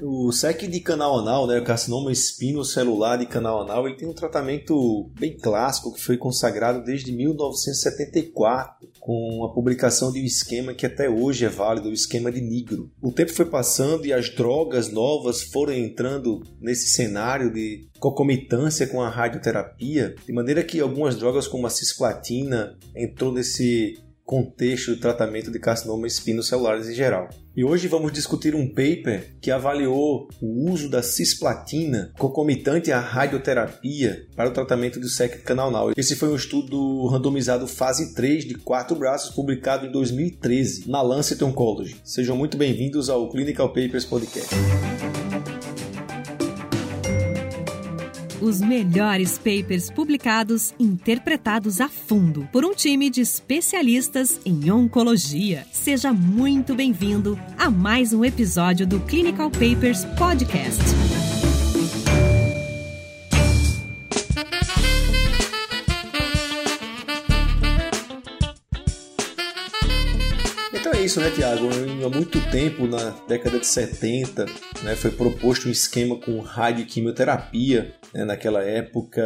O SEC de canal anal, né, o carcinoma espinocelular de canal anal, ele tem um tratamento bem clássico que foi consagrado desde 1974 com a publicação de um esquema que até hoje é válido, o esquema de Nigro. O tempo foi passando e as drogas novas foram entrando nesse cenário de concomitância com a radioterapia, de maneira que algumas drogas como a cisplatina entrou nesse contexto do tratamento de carcinomas espinocelulares em geral. E hoje vamos discutir um paper que avaliou o uso da cisplatina concomitante à radioterapia para o tratamento do SEC canal Esse foi um estudo randomizado fase 3 de quatro braços publicado em 2013 na Lancet Oncology. Sejam muito bem-vindos ao Clinical Papers Podcast. Os melhores papers publicados, interpretados a fundo por um time de especialistas em oncologia. Seja muito bem-vindo a mais um episódio do Clinical Papers Podcast. Então é isso, né, Tiago? Há muito tempo, na década de 70, né, foi proposto um esquema com radioquimioterapia né, naquela época.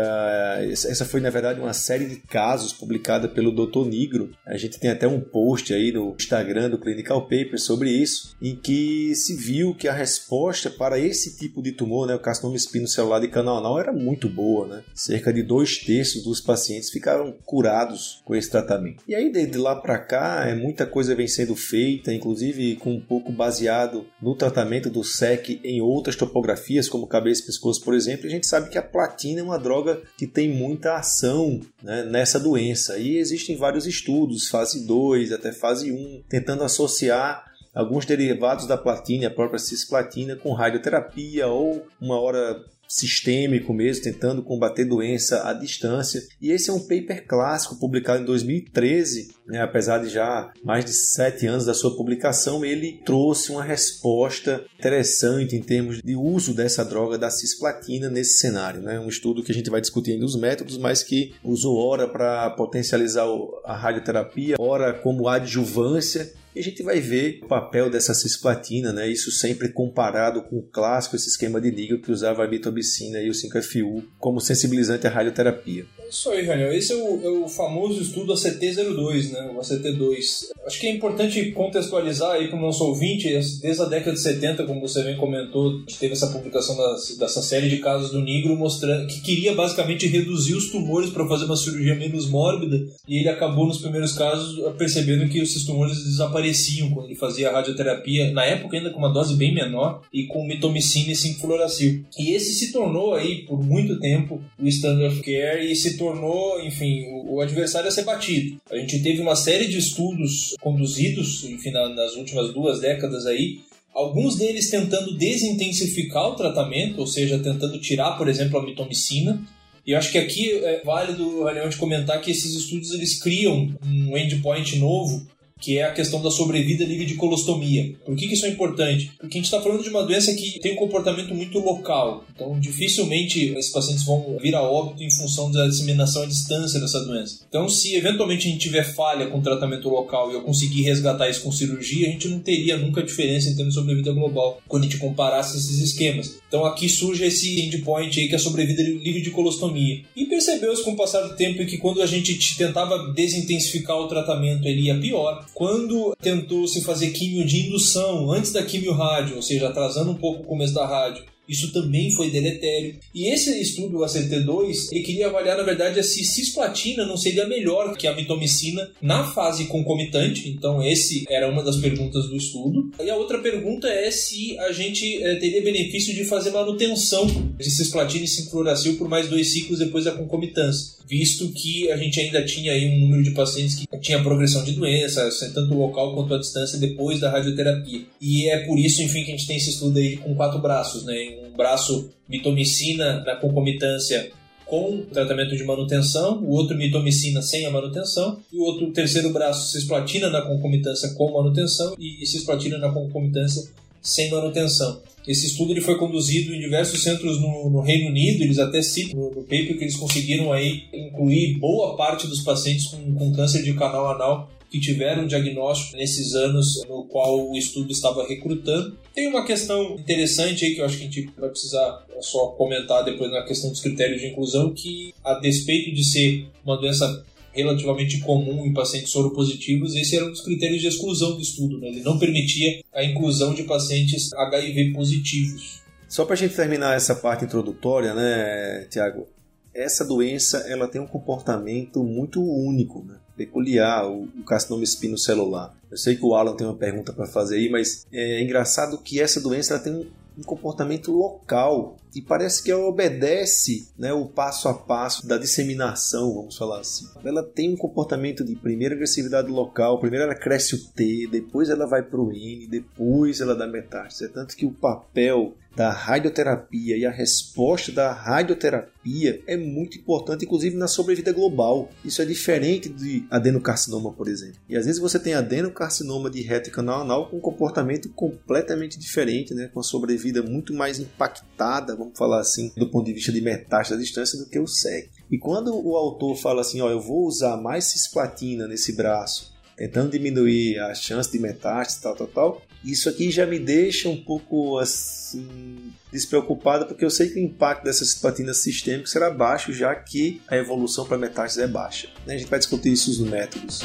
Essa foi, na verdade, uma série de casos publicada pelo Dr. Nigro. A gente tem até um post aí no Instagram do Clinical Paper sobre isso, em que se viu que a resposta para esse tipo de tumor, né, o carcinoma espinocelular de canal anal, era muito boa. Né? Cerca de dois terços dos pacientes ficaram curados com esse tratamento. E aí, desde lá para cá, é, muita coisa vem sendo feita, inclusive com um pouco baseado no tratamento do SEC em outras topografias, como cabeça e pescoço, por exemplo. A gente sabe que a platina é uma droga que tem muita ação né, nessa doença. E existem vários estudos, fase 2 até fase 1, tentando associar alguns derivados da platina, a própria cisplatina, com radioterapia ou uma hora sistêmico mesmo, tentando combater doença à distância. E esse é um paper clássico publicado em 2013, né? apesar de já mais de sete anos da sua publicação, ele trouxe uma resposta interessante em termos de uso dessa droga da cisplatina nesse cenário. Né? Um estudo que a gente vai discutir ainda os métodos, mas que usou ora para potencializar a radioterapia, ora como adjuvância e a gente vai ver o papel dessa cisplatina, né? Isso sempre comparado com o clássico, esse esquema de níquel que usava a mitobicina e o 5FU como sensibilizante à radioterapia. É isso aí, Raniel. Esse é o, é o famoso estudo ACT02, né? O ACT2. Acho que é importante contextualizar aí para o nosso ouvinte, desde a década de 70, como você bem comentou, teve essa publicação dessa série de casos do Nigro mostrando que queria basicamente reduzir os tumores para fazer uma cirurgia menos mórbida e ele acabou nos primeiros casos percebendo que esses tumores desapareceram apareciam quando ele fazia a radioterapia, na época ainda com uma dose bem menor, e com mitomicina e 5-fluoracil. E esse se tornou aí, por muito tempo, o standard of care e se tornou, enfim, o, o adversário a ser batido. A gente teve uma série de estudos conduzidos, enfim, nas últimas duas décadas aí, alguns deles tentando desintensificar o tratamento, ou seja, tentando tirar, por exemplo, a mitomicina, e eu acho que aqui é válido, realmente comentar que esses estudos eles criam um endpoint novo que é a questão da sobrevida livre de colostomia. Por que, isso é importante? Porque a gente está falando de uma doença que tem um comportamento muito local. Então, dificilmente esses pacientes vão vir a óbito em função da disseminação à distância dessa doença. Então, se eventualmente a gente tiver falha com o tratamento local e eu conseguir resgatar isso com cirurgia, a gente não teria nunca diferença em termos de sobrevida global quando a gente comparasse esses esquemas. Então, aqui surge esse endpoint aí que é a sobrevida livre de colostomia. E percebeu-se com o passar do tempo que quando a gente tentava desintensificar o tratamento, ele ia pior quando tentou se fazer químio de indução antes da químio rádio, ou seja, atrasando um pouco o começo da rádio, isso também foi deletério. E esse estudo, o ACT2, ele queria avaliar, na verdade, se cisplatina não seria melhor que a mitomicina na fase concomitante. Então, esse era uma das perguntas do estudo. E a outra pergunta é se a gente é, teria benefício de fazer manutenção de cisplatina e sincloracil por mais dois ciclos depois da concomitância visto que a gente ainda tinha aí um número de pacientes que tinha progressão de doença, tanto local quanto à distância, depois da radioterapia. E é por isso, enfim, que a gente tem esse estudo aí com quatro braços, né? Um braço mitomicina na concomitância com tratamento de manutenção, o outro mitomicina sem a manutenção, e o outro terceiro braço cisplatina na concomitância com manutenção e cisplatina na concomitância sem manutenção. Esse estudo ele foi conduzido em diversos centros no, no Reino Unido, eles até citam no, no, paper que eles conseguiram aí incluir boa parte dos pacientes com, com câncer de canal anal que tiveram diagnóstico nesses anos no qual o estudo estava recrutando Tem uma questão interessante aí que eu acho que a gente vai precisar só comentar depois na questão dos critérios de inclusão, que a despeito de ser uma doença relativamente comum em pacientes soropositivos, esse era um dos critérios de exclusão do estudo. Né? Ele não permitia a inclusão de pacientes HIV positivos. Só para a gente terminar essa parte introdutória, né, Tiago? Essa doença ela tem um comportamento muito único, né? Peculiar, o, o carcinoma espinocelular. Eu sei que o Alan tem uma pergunta para fazer aí, mas é engraçado que essa doença ela tem um um comportamento local e parece que ela obedece né, o passo a passo da disseminação, vamos falar assim. Ela tem um comportamento de primeira agressividade local, primeiro ela cresce o T, depois ela vai para o N, depois ela dá metástase. É tanto que o papel da radioterapia e a resposta da radioterapia é muito importante, inclusive na sobrevida global. Isso é diferente de adenocarcinoma, por exemplo. E às vezes você tem adenocarcinoma de reto e canal anal com um comportamento completamente diferente, né? com a sobrevida muito mais impactada, vamos falar assim, do ponto de vista de metástase à distância do que o SEC. E quando o autor fala assim, ó, eu vou usar mais cisplatina nesse braço tentando diminuir a chance de metástase, tal, tal, tal, isso aqui já me deixa um pouco assim despreocupado, porque eu sei que o impacto dessa cisplatina sistêmica será baixo, já que a evolução para metástase é baixa. A gente vai discutir isso nos métodos.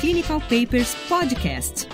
Clinical Papers Podcast.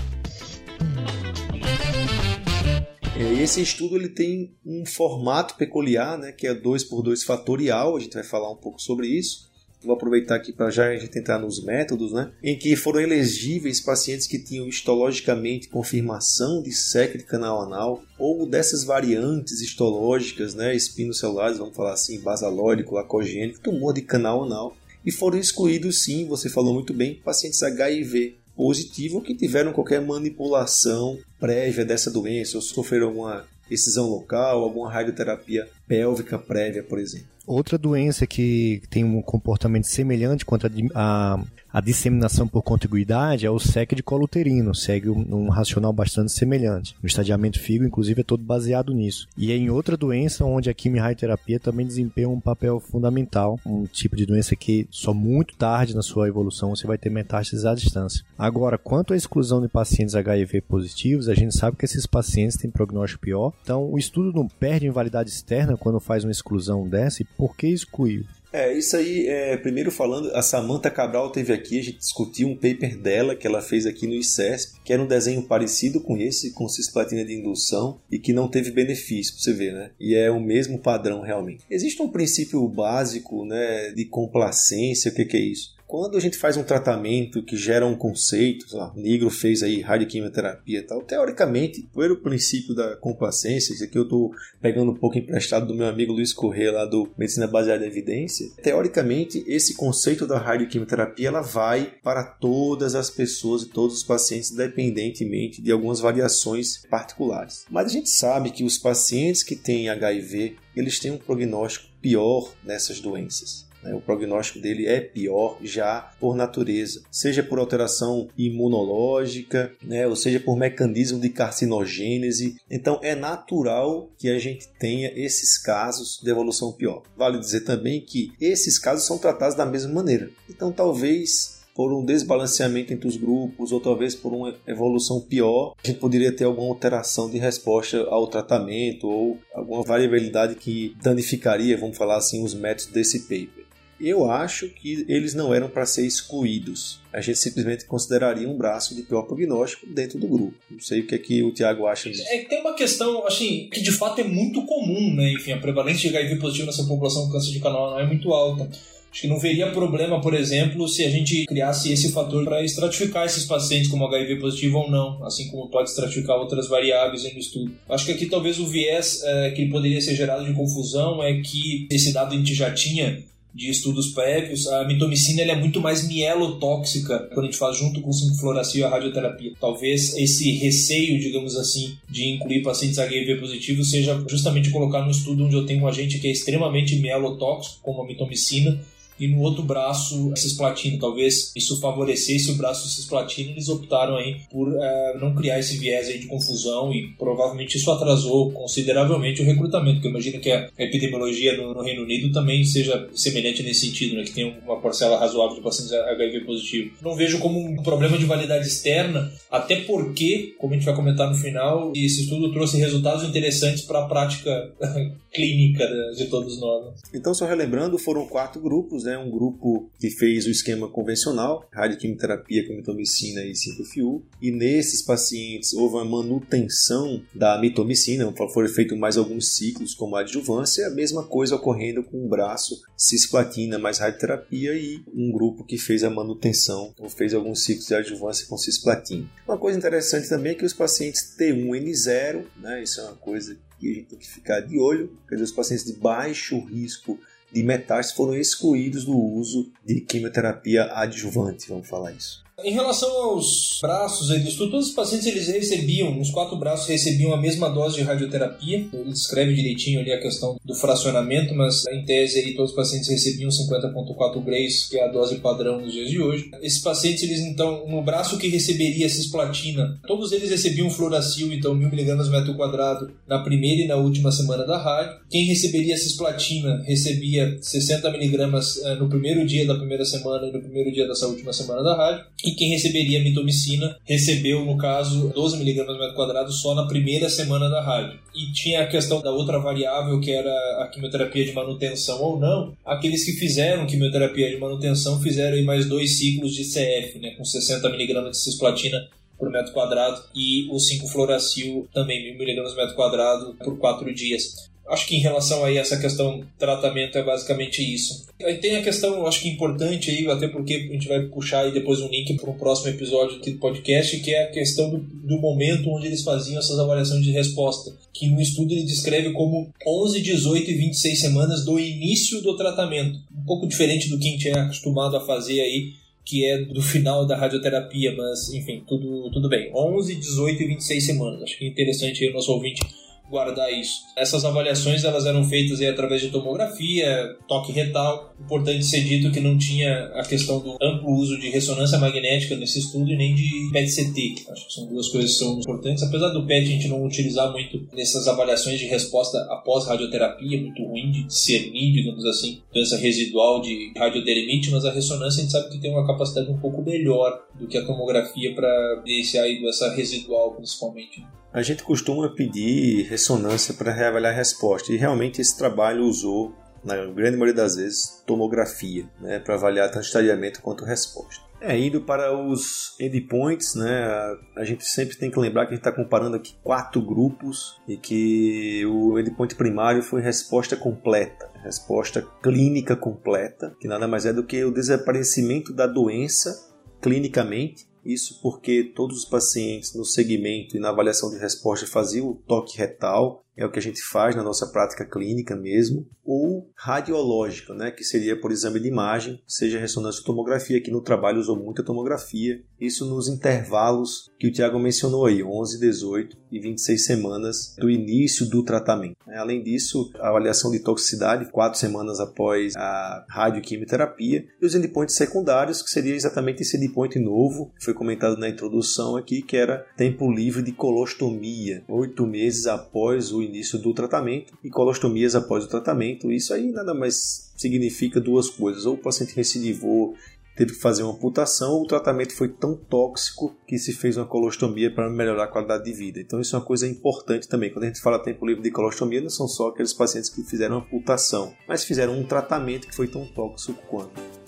É, esse estudo ele tem um formato peculiar, né, que é 2 por 2 fatorial, a gente vai falar um pouco sobre isso vou aproveitar aqui para já a gente entrar nos métodos, né? Em que foram elegíveis pacientes que tinham histologicamente confirmação de de canal anal ou dessas variantes histológicas, né? Espinocelulares, vamos falar assim, basalóico, lacogênico, tumor de canal anal. E foram excluídos, sim, você falou muito bem, pacientes HIV positivo que tiveram qualquer manipulação prévia dessa doença ou sofreram uma excisão local, alguma radioterapia pélvica prévia, por exemplo. Outra doença que tem um comportamento semelhante quanto a, a disseminação por contiguidade é o SEC de colo uterino, segue um, um, racional bastante semelhante. O estadiamento FIGO, inclusive, é todo baseado nisso. E é em outra doença onde a quimio-radioterapia também desempenha um papel fundamental, um tipo de doença que só muito tarde na sua evolução você vai ter metástases à distância. Agora, quanto à exclusão de pacientes HIV positivos, a gente sabe que esses pacientes têm prognóstico pior, então o estudo não perde em validade externa quando faz uma exclusão dessa, e por que excluiu? É, isso aí, é, primeiro falando, a Samantha Cabral teve aqui, a gente discutiu um paper dela que ela fez aqui no ICESP, que era um desenho parecido com esse, com cisplatina de indução, e que não teve benefício, pra você ver, né? E é o mesmo padrão realmente. Existe um princípio básico, né, de complacência, o que, que é isso? Quando a gente faz um tratamento que gera um conceito, lá, o Negro fez aí radioquimioterapia e tal, teoricamente, pelo princípio da complacência, isso aqui eu estou pegando um pouco emprestado do meu amigo Luiz Corrêa lá do Medicina Baseada em Evidência, teoricamente esse conceito da radioquimioterapia ela vai para todas as pessoas e todos os pacientes, independentemente de algumas variações particulares. Mas a gente sabe que os pacientes que têm HIV, eles têm um prognóstico pior nessas doenças. Né? O prognóstico dele é pior já por natureza, seja por alteração imunológica, né? ou seja por mecanismo de carcinogênese. Então é natural que a gente tenha esses casos de evolução pior. Vale dizer também que esses casos são tratados da mesma maneira. Então talvez por um desbalanceamento entre os grupos ou talvez por uma evolução pior, a gente poderia ter alguma alteração de resposta ao tratamento ou alguma variabilidade que danificaria, vamos falar assim, os métodos desse paper. Eu acho que eles não eram para ser excluídos. A gente simplesmente consideraria um braço de pior prognóstico dentro do grupo. Não sei o que, é que o Tiago acha disso. É tem uma questão, assim, que de fato é muito comum, né? Enfim, a prevalência de HIV positivo nessa população com câncer de canal não é muito alta. Acho que não veria problema, por exemplo, se a gente criasse esse fator para estratificar esses pacientes como HIV positivo ou não, assim como pode estratificar outras variáveis no estudo. Acho que aqui talvez o viés é, que poderia ser gerado de confusão é que esse dado a gente já tinha de estudos prévios, a mitomicina é muito mais mielotóxica quando a gente faz junto com o e a radioterapia. Talvez esse receio, digamos assim, de incluir pacientes HIV positivos seja justamente colocar no estudo onde eu tenho um agente que é extremamente mielotóxico, como a mitomicina, e no outro braço cisplatina. Talvez isso favorecesse o braço cisplatina eles optaram aí por uh, não criar esse viés aí de confusão e provavelmente isso atrasou consideravelmente o recrutamento, porque imagina que a epidemiologia no, no, Reino Unido também seja semelhante nesse sentido, né, que tem uma parcela razoável de pacientes HIV positivo. Não vejo como um problema de validade externa, até porque, como a gente vai comentar no final, esse estudo trouxe resultados interessantes para a prática clínica de todos nós. Então, só relembrando, foram quatro grupos, né? Um grupo que fez o esquema convencional, radioquimioterapia, comitomicina e 5-FU, e nesses pacientes houve uma manutenção da mitomicina, foram feitos mais alguns ciclos como adjuvância, a mesma coisa ocorrendo com o braço cisplatina mais radioterapia e um grupo que fez a manutenção ou fez alguns ciclos de adjuvância com cisplatina. Uma coisa interessante também é que os pacientes T1N0, né? Isso é uma coisa que a gente tem que ficar de olho, porque os pacientes de baixo risco de metástase foram excluídos do uso de quimioterapia adjuvante, vamos falar isso. Em relação aos braços, eles, todos os pacientes eles recebiam, os quatro braços recebiam a mesma dose de radioterapia. Ele descreve direitinho ali a questão do fracionamento, mas em tese aí todos os pacientes recebiam 50.4 grays, que é a dose padrão nos dias de hoje. Esses pacientes, eles então, no braço que receberia cisplatina, todos eles recebiam fluoracil, então 1000mg metro quadrado na primeira e na última semana da rádio. Quem receberia cisplatina recebia 60mg eh, no primeiro dia da primeira semana e no primeiro dia dessa última semana da rádio e quem receberia mitomicina recebeu, no caso, 12mg por metro quadrado só na primeira semana da rádio. E tinha a questão da outra variável, que era a quimioterapia de manutenção ou não. Aqueles que fizeram quimioterapia de manutenção fizeram mais dois ciclos de CF, né, com 60mg de cisplatina por metro quadrado e o 5-fluoracil também 1000mg por metro quadrado por 4 dias. Acho que em relação a essa questão tratamento é basicamente isso. Aí tem a questão, acho que importante aí, até porque a gente vai puxar aí depois um link para um próximo episódio aqui do podcast, que é a questão do, do momento onde eles faziam essas avaliações de resposta, que no estudo ele descreve como 11, 18 e 26 semanas do início do tratamento. Um pouco diferente do que a gente é acostumado a fazer aí, que é do final da radioterapia, mas enfim, tudo, tudo bem. 11, 18 e 26 semanas. Acho que é interessante aí o nosso ouvinte guardar isso. Essas avaliações elas eram feitas aí através de tomografia, toque retal. Importante ser dito que não tinha a questão do amplo uso de ressonância magnética nesse estudo e nem de PET-CT. Acho que são duas coisas que são importantes. Apesar do PET a gente não utilizar muito nessas avaliações de resposta após radioterapia, muito ruim de discernir, digamos assim, doença residual de radiodelimite, mas a ressonância a gente sabe que tem uma capacidade um pouco melhor do que a tomografia para evidenciar a doença residual, principalmente a gente costuma pedir ressonância para reavaliar a resposta e realmente esse trabalho usou, na grande maioria das vezes, tomografia né, para avaliar tanto estadiamento quanto resposta. É, indo para os endpoints, né, a gente sempre tem que lembrar que a gente está comparando aqui quatro grupos e que o endpoint primário foi resposta completa, resposta clínica completa, que nada mais é do que o desaparecimento da doença clinicamente isso porque todos os pacientes no segmento e na avaliação de resposta faziam o toque retal é o que a gente faz na nossa prática clínica mesmo, ou radiológica, né, que seria por exame de imagem, seja ressonância ou tomografia, que no trabalho usou muita tomografia, isso nos intervalos que o Tiago mencionou aí, 11, 18 e 26 semanas do início do tratamento. Além disso, a avaliação de toxicidade, 4 semanas após a radioquimioterapia, e os endpoints secundários, que seria exatamente esse endpoint novo, que foi comentado na introdução aqui, que era tempo livre de colostomia, 8 meses após o início do tratamento e colostomias após o tratamento. Isso aí nada mais significa duas coisas: ou o paciente recidivou, teve que fazer uma amputação, ou o tratamento foi tão tóxico que se fez uma colostomia para melhorar a qualidade de vida. Então, isso é uma coisa importante também. Quando a gente fala tempo livre de colostomia, não são só aqueles pacientes que fizeram amputação, mas fizeram um tratamento que foi tão tóxico quanto.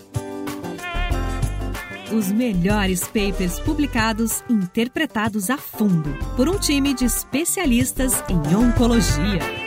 Os melhores papers publicados interpretados a fundo por um time de especialistas em oncologia.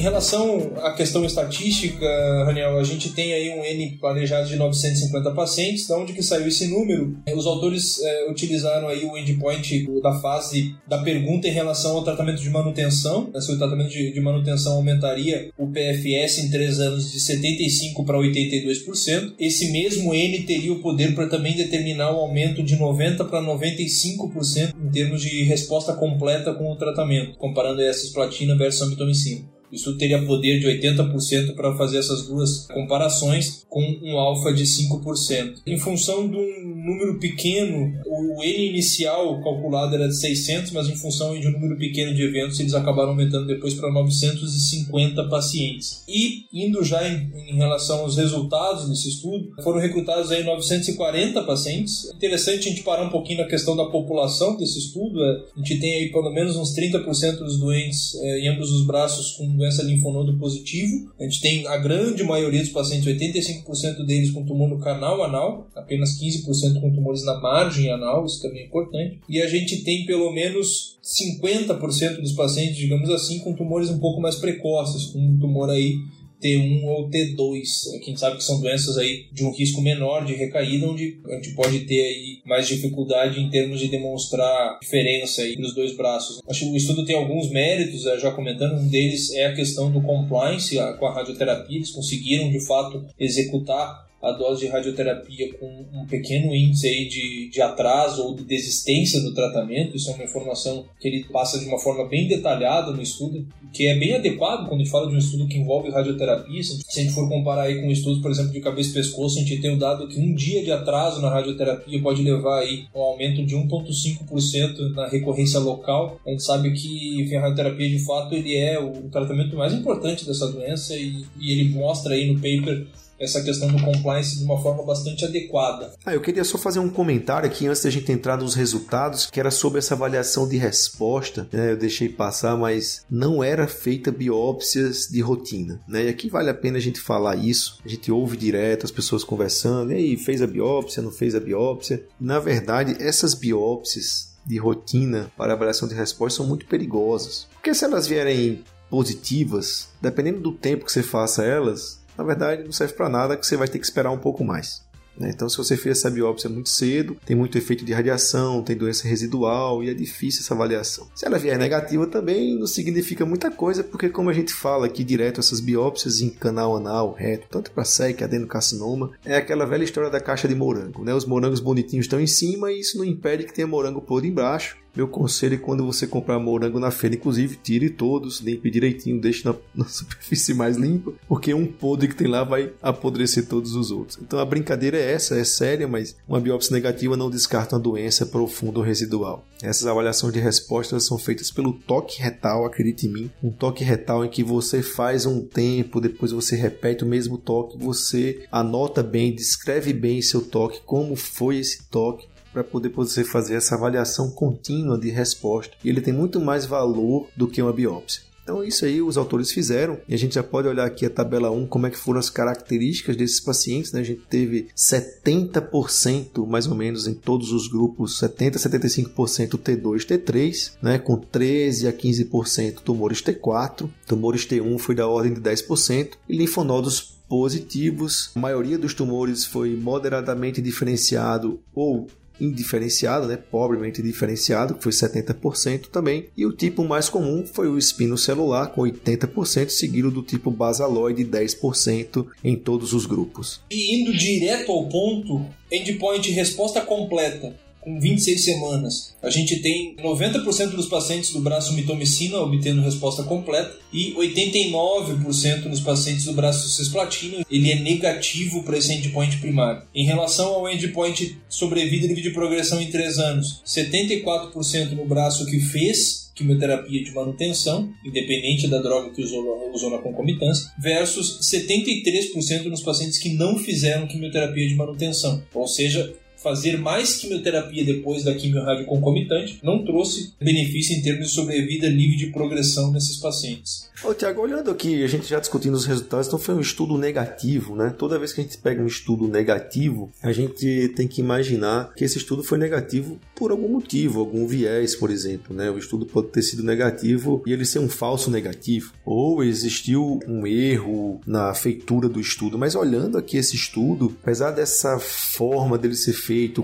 Em relação à questão estatística, Raniel, a gente tem aí um N planejado de 950 pacientes, da onde que saiu esse número? Os autores é, utilizaram aí o endpoint da fase da pergunta em relação ao tratamento de manutenção, né, se o tratamento de, de manutenção aumentaria o PFS em 3 anos de 75% para 82%. Esse mesmo N teria o poder para também determinar o aumento de 90% para 95% em termos de resposta completa com o tratamento, comparando essas platina versus amitomicina. O estudo teria poder de 80% para fazer essas duas comparações, com um alfa de 5%. Em função de um número pequeno, o N inicial calculado era de 600, mas em função de um número pequeno de eventos, eles acabaram aumentando depois para 950 pacientes. E indo já em, em relação aos resultados desse estudo, foram recrutados aí 940 pacientes. Interessante a gente parar um pouquinho na questão da população desse estudo. É, a gente tem aí pelo menos uns 30% dos doentes é, em ambos os braços com doença linfonodo positivo. A gente tem a grande maioria dos pacientes, 85% deles com tumor no canal anal, apenas 15% com tumores na margem anal, isso também é importante. E a gente tem pelo menos 50% dos pacientes, digamos assim, com tumores um pouco mais precoces, com um tumor aí T1 ou T2, quem sabe que são doenças aí de um risco menor de recaída, onde a gente pode ter aí mais dificuldade em termos de demonstrar diferença aí nos dois braços. Acho que o estudo tem alguns méritos, eh, já comentando, um deles é a questão do compliance com a radioterapia, eles conseguiram de fato executar a dose de radioterapia com um pequeno índice aí de, de atraso ou de desistência do tratamento. Isso é uma informação que ele passa de uma forma bem detalhada no estudo, que é bem adequado quando a gente fala de um estudo que envolve radioterapia. Se a gente for comparar aí com estudos, por exemplo, de cabeça e pescoço, a gente tem o dado que um dia de atraso na radioterapia pode levar aí um aumento de 1,5% na recorrência local. A gente sabe que enfim, a radioterapia, de fato, ele é o tratamento mais importante dessa doença e, e ele mostra aí no paper essa questão do compliance de uma forma bastante adequada. Ah, eu queria só fazer um comentário aqui antes da gente entrar nos resultados, que era sobre essa avaliação de resposta. Né? Eu deixei passar, mas não era feita biópsias de rotina. Né? E aqui vale a pena a gente falar isso. A gente ouve direto as pessoas conversando, e aí, fez a biópsia, não fez a biópsia. Na verdade, essas biópsias de rotina para avaliação de resposta são muito perigosas. Porque se elas vierem positivas, dependendo do tempo que você faça elas, na verdade não serve para nada que você vai ter que esperar um pouco mais. Né? Então, se você fez essa biópsia muito cedo, tem muito efeito de radiação, tem doença residual e é difícil essa avaliação. Se ela vier negativa também não significa muita coisa, porque como a gente fala aqui direto, essas biópsias em canal anal, reto, tanto para SEC, adenocarcinoma, é aquela velha história da caixa de morango. Né? Os morangos bonitinhos estão em cima e isso não impede que tenha morango podre embaixo. Meu conselho é quando você comprar morango na feira, inclusive, tire todos, limpe direitinho, deixe na, na, superfície mais limpa, porque um podre que tem lá vai apodrecer todos os outros. Então a brincadeira é essa, é séria, mas uma biópsia negativa não descarta uma doença profunda ou residual. Essas avaliações de respostas são feitas pelo toque retal, acredite em mim, um toque retal em que você faz um tempo, depois você repete o mesmo toque, você anota bem, descreve bem seu toque, como foi esse toque, para poder você fazer essa avaliação contínua de resposta. E ele tem muito mais valor do que uma biópsia. Então isso aí os autores fizeram e a gente já pode olhar aqui a tabela 1 como é que foram as características desses pacientes, né? A gente teve 70% mais ou menos em todos os grupos, 70 75% T2, T3, né, com 13 a 15% tumores T4, tumores T1 foi da ordem de 10% e linfonodos positivos. A maioria dos tumores foi moderadamente diferenciado ou indiferenciado, né, pobremente diferenciado, que foi 70% também, e o tipo mais comum foi o espino celular, com 80%, seguido do tipo basaloide, 10% em todos os grupos. E indo direto ao ponto, endpoint resposta completa com 26 semanas. A gente tem 90% dos pacientes do braço mitomicina obtendo resposta completa e 89% nos pacientes do braço cisplatina ele é negativo para esse endpoint primário. Em relação ao endpoint sobrevida e de progressão em 3 anos, 74% no braço que fez quimioterapia de manutenção, independente da droga que usou, usou na concomitância, versus 73% nos pacientes que não fizeram quimioterapia de manutenção. Ou seja, fazer mais quimioterapia depois da quimio concomitante não trouxe benefício em termos de sobrevida livre de progressão nesses pacientes. Ô, Tiago, olhando aqui, a gente já discutindo os resultados, então foi um estudo negativo, né? Toda vez que a gente pega um estudo negativo, a gente tem que imaginar que esse estudo foi negativo por algum motivo, algum viés, por exemplo, né? O estudo pode ter sido negativo e ele ser um falso negativo, ou existiu um erro na feitura do estudo. Mas olhando aqui esse estudo, apesar dessa forma dele ser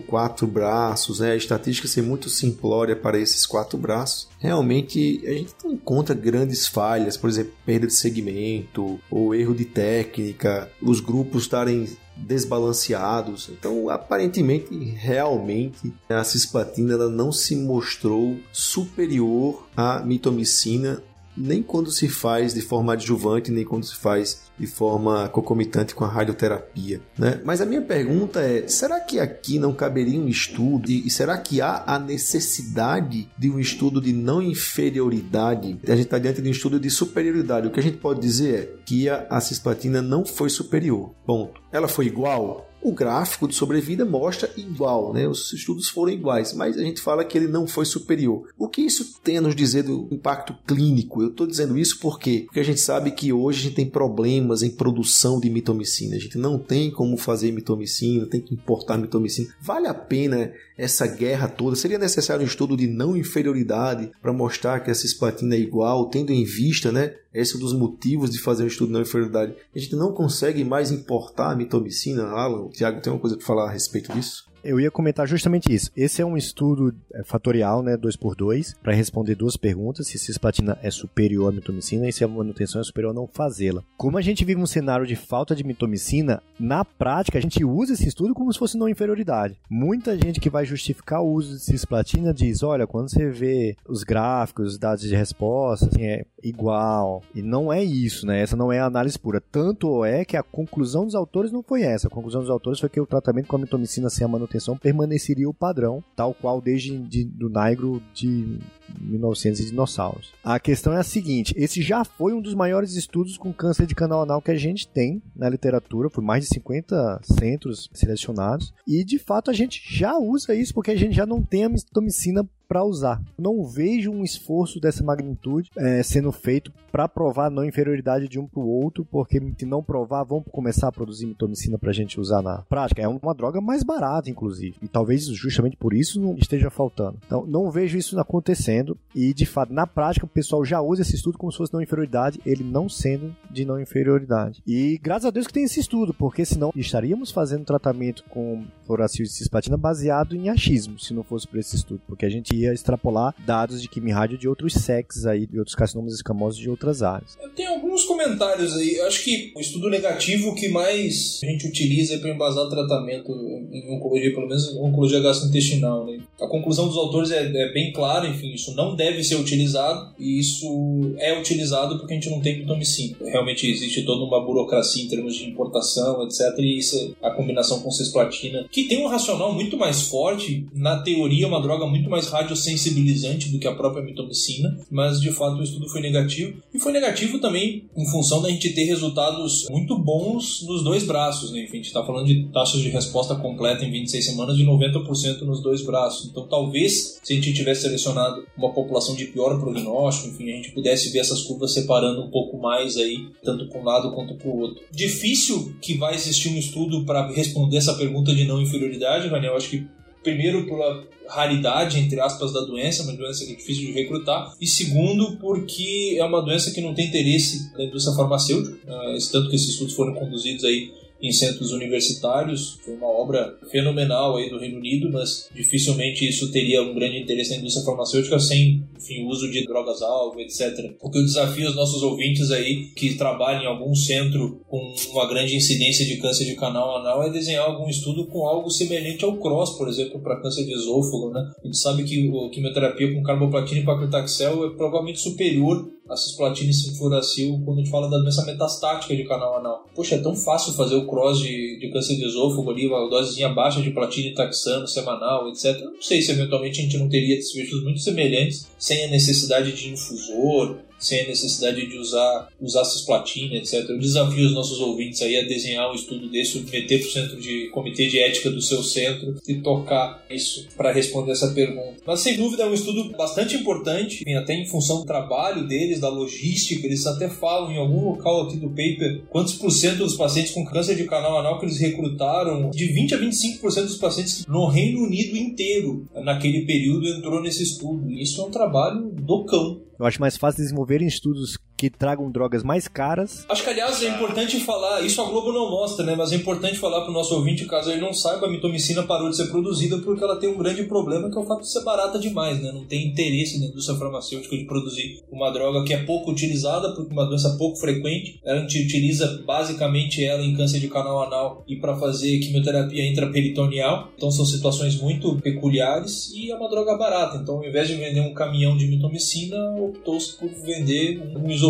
quatro braços, né? A estatística ser muito simplória para esses quatro braços, realmente a gente não encontra grandes falhas, por exemplo, perda de segmento ou erro de técnica, os grupos estarem desbalanceados. Então, aparentemente, realmente, a cisplatina ela não se mostrou superior à mitomicina nem quando se faz de forma adjuvante, nem quando se faz de forma concomitante com a radioterapia. Né? Mas a minha pergunta é: será que aqui não caberia um estudo? E será que há a necessidade de um estudo de não inferioridade? A gente está diante de um estudo de superioridade. O que a gente pode dizer é que a, a cisplatina não foi superior. Ponto. Ela foi igual? O gráfico de sobrevida mostra igual, né? Os estudos foram iguais, mas a gente fala que ele não foi superior. O que isso tem a nos dizer do impacto clínico? Eu estou dizendo isso porque, porque a gente sabe que hoje a gente tem problemas em produção de mitomicina. A gente não tem como fazer mitomicina, tem que importar mitomicina. Vale a pena essa guerra toda? Seria necessário um estudo de não inferioridade para mostrar que a cisplatina é igual, tendo em vista, né? Esse é um dos motivos de fazer um estudo não inferioridade. A gente não consegue mais importar a mitomicina, Alan. Tiago, tem uma coisa para falar a respeito disso? Eu ia comentar justamente isso. Esse é um estudo é, fatorial, né, 2x2, para responder duas perguntas, se cisplatina é superior à mitomicina e se a manutenção é superior a não fazê-la. Como a gente vive um cenário de falta de mitomicina, na prática a gente usa esse estudo como se fosse não inferioridade. Muita gente que vai justificar o uso de cisplatina diz, olha, quando você vê os gráficos, os dados de resposta, assim, é igual. E não é isso, né? Essa não é a análise pura. Tanto é que a conclusão dos autores não foi essa. A conclusão dos autores foi que o tratamento com a mitomicina sem a manutenção manutenção permaneceria o padrão, tal qual desde de, do Nigro de 1900 e dinossauros. A questão é a seguinte: esse já foi um dos maiores estudos com câncer de canal anal que a gente tem na literatura, por mais de 50 centros selecionados, e de fato a gente já usa isso porque a gente já não tem a mitomicina para usar. Não vejo um esforço dessa magnitude é, sendo feito para provar a não inferioridade de um para o outro, porque se não provar, vão começar a produzir mitomicina para a gente usar na prática. É uma droga mais barata, inclusive, e talvez justamente por isso não esteja faltando. Então, não vejo isso acontecendo e, de fato, na prática, o pessoal já usa esse estudo como se fosse não inferioridade, ele não sendo de não inferioridade. E graças a Deus que tem esse estudo, porque senão estaríamos fazendo tratamento com fluoracil e cisplatina baseado em achismo, se não fosse por esse estudo, porque a gente ia extrapolar dados de quimio de outros sexos aí, de outros carcinomas escamosos de outras áreas. Eu tenho alguns comentários aí. Eu acho que o estudo negativo que mais a gente utiliza para embasar tratamento em oncologia, pelo menos em oncologia gastrointestinal, né? A conclusão dos autores é, é, bem clara, enfim, isso não deve ser utilizado e isso é utilizado porque a gente não tem pitomicina. Realmente existe toda uma burocracia em termos de importação, etc. E isso é a combinação com cisplatina, que tem um racional muito mais forte, na teoria uma droga muito mais rádio sensibilizante do que a própria mitomicina, mas de fato o estudo foi negativo. E foi negativo também em função da gente ter resultados muito bons nos dois braços. Né? Enfim, a gente está falando de taxas de resposta completa em 26 semanas de 90% nos dois braços. Então talvez, se a gente tivesse selecionado uma população de pior prognóstico, enfim, a gente pudesse ver essas curvas separando um pouco mais aí, tanto para um lado quanto para o outro. Difícil que vai existir um estudo para responder essa pergunta de não inferioridade, Daniel. Acho que primeiro pela raridade, entre aspas, da doença, uma doença que é difícil de recrutar, e segundo, porque é uma doença que não tem interesse da indústria farmacêutica, uh, tanto que esses estudos foram conduzidos aí em centros universitários. Foi uma obra fenomenal aí do Reino Unido, mas dificilmente isso teria um grande interesse na indústria farmacêutica sem, enfim, uso de drogas-alvo, etc. O que eu desafio os nossos ouvintes aí que trabalham em algum centro com uma grande incidência de câncer de canal anal é desenhar algum estudo com algo semelhante ao CROSS, por exemplo, para câncer de esôfago, né? A gente sabe que a quimioterapia com carboplatina e paclitaxel é provavelmente superior a cisplatina e sulfuracil quando a gente fala da doença metastática de canal anal. Poxa, é tão fácil fazer o cross de, de câncer de esôfago ali, uma dosezinha baixa de platina e taxano semanal, etc. Não sei se eventualmente a gente não teria desfechos muito semelhantes sem a necessidade de infusor, sem a necessidade de usar, usar cisplatina, etc. Eu desafio os nossos ouvintes aí a desenhar um estudo desse, meter para o centro de comitê de ética do seu centro e tocar isso para responder essa pergunta. Mas sem dúvida é um estudo bastante importante, até em função do trabalho deles, da logística, eles até falam em algum local aqui do paper quantos por cento dos pacientes com câncer de canal anal que eles recrutaram, de 20 a 25% dos pacientes no Reino Unido inteiro naquele período entrou nesse estudo. Isso é um trabalho do cão. Eu acho mais fácil desenvolver estudos que tragam drogas mais caras. Acho que, aliás, é importante falar, isso a Globo não mostra, né? Mas é importante falar pro nosso ouvinte, caso ele não saiba, a mitomicina parou de ser produzida porque ela tem um grande problema, que é o fato de ser barata demais, né? Não tem interesse na indústria farmacêutica de produzir uma droga que é pouco utilizada, porque uma doença pouco frequente. A gente utiliza basicamente ela em câncer de canal anal e para fazer quimioterapia intraperitoneal. Então são situações muito peculiares e é uma droga barata. Então, ao invés de vender um caminhão de mitomicina, optou-se por vender um isopor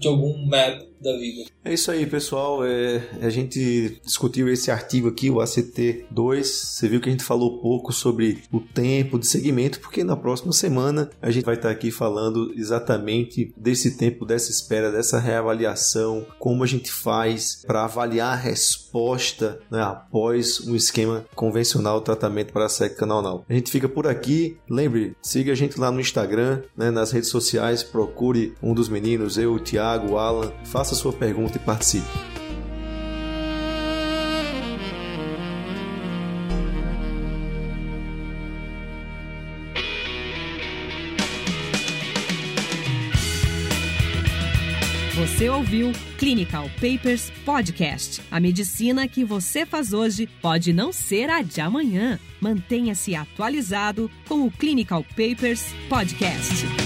de algum MAB da vida. É isso aí, pessoal. É, a gente discutiu esse artigo aqui, o ACT2. Você viu que a gente falou pouco sobre o tempo de segmento, porque na próxima semana a gente vai estar aqui falando exatamente desse tempo, dessa espera, dessa reavaliação, como a gente faz para avaliar a resposta né, após um esquema convencional tratamento para sexo canal A gente fica por aqui. Lembre, siga a gente lá no Instagram, né, nas redes sociais, procure um dos meninos, eu, o Thiago, o Alan, faça sua pergunta e participe. Você ouviu Clinical Papers Podcast. A medicina que você faz hoje pode não ser a de amanhã. Mantenha-se atualizado com o Clinical Papers Podcast.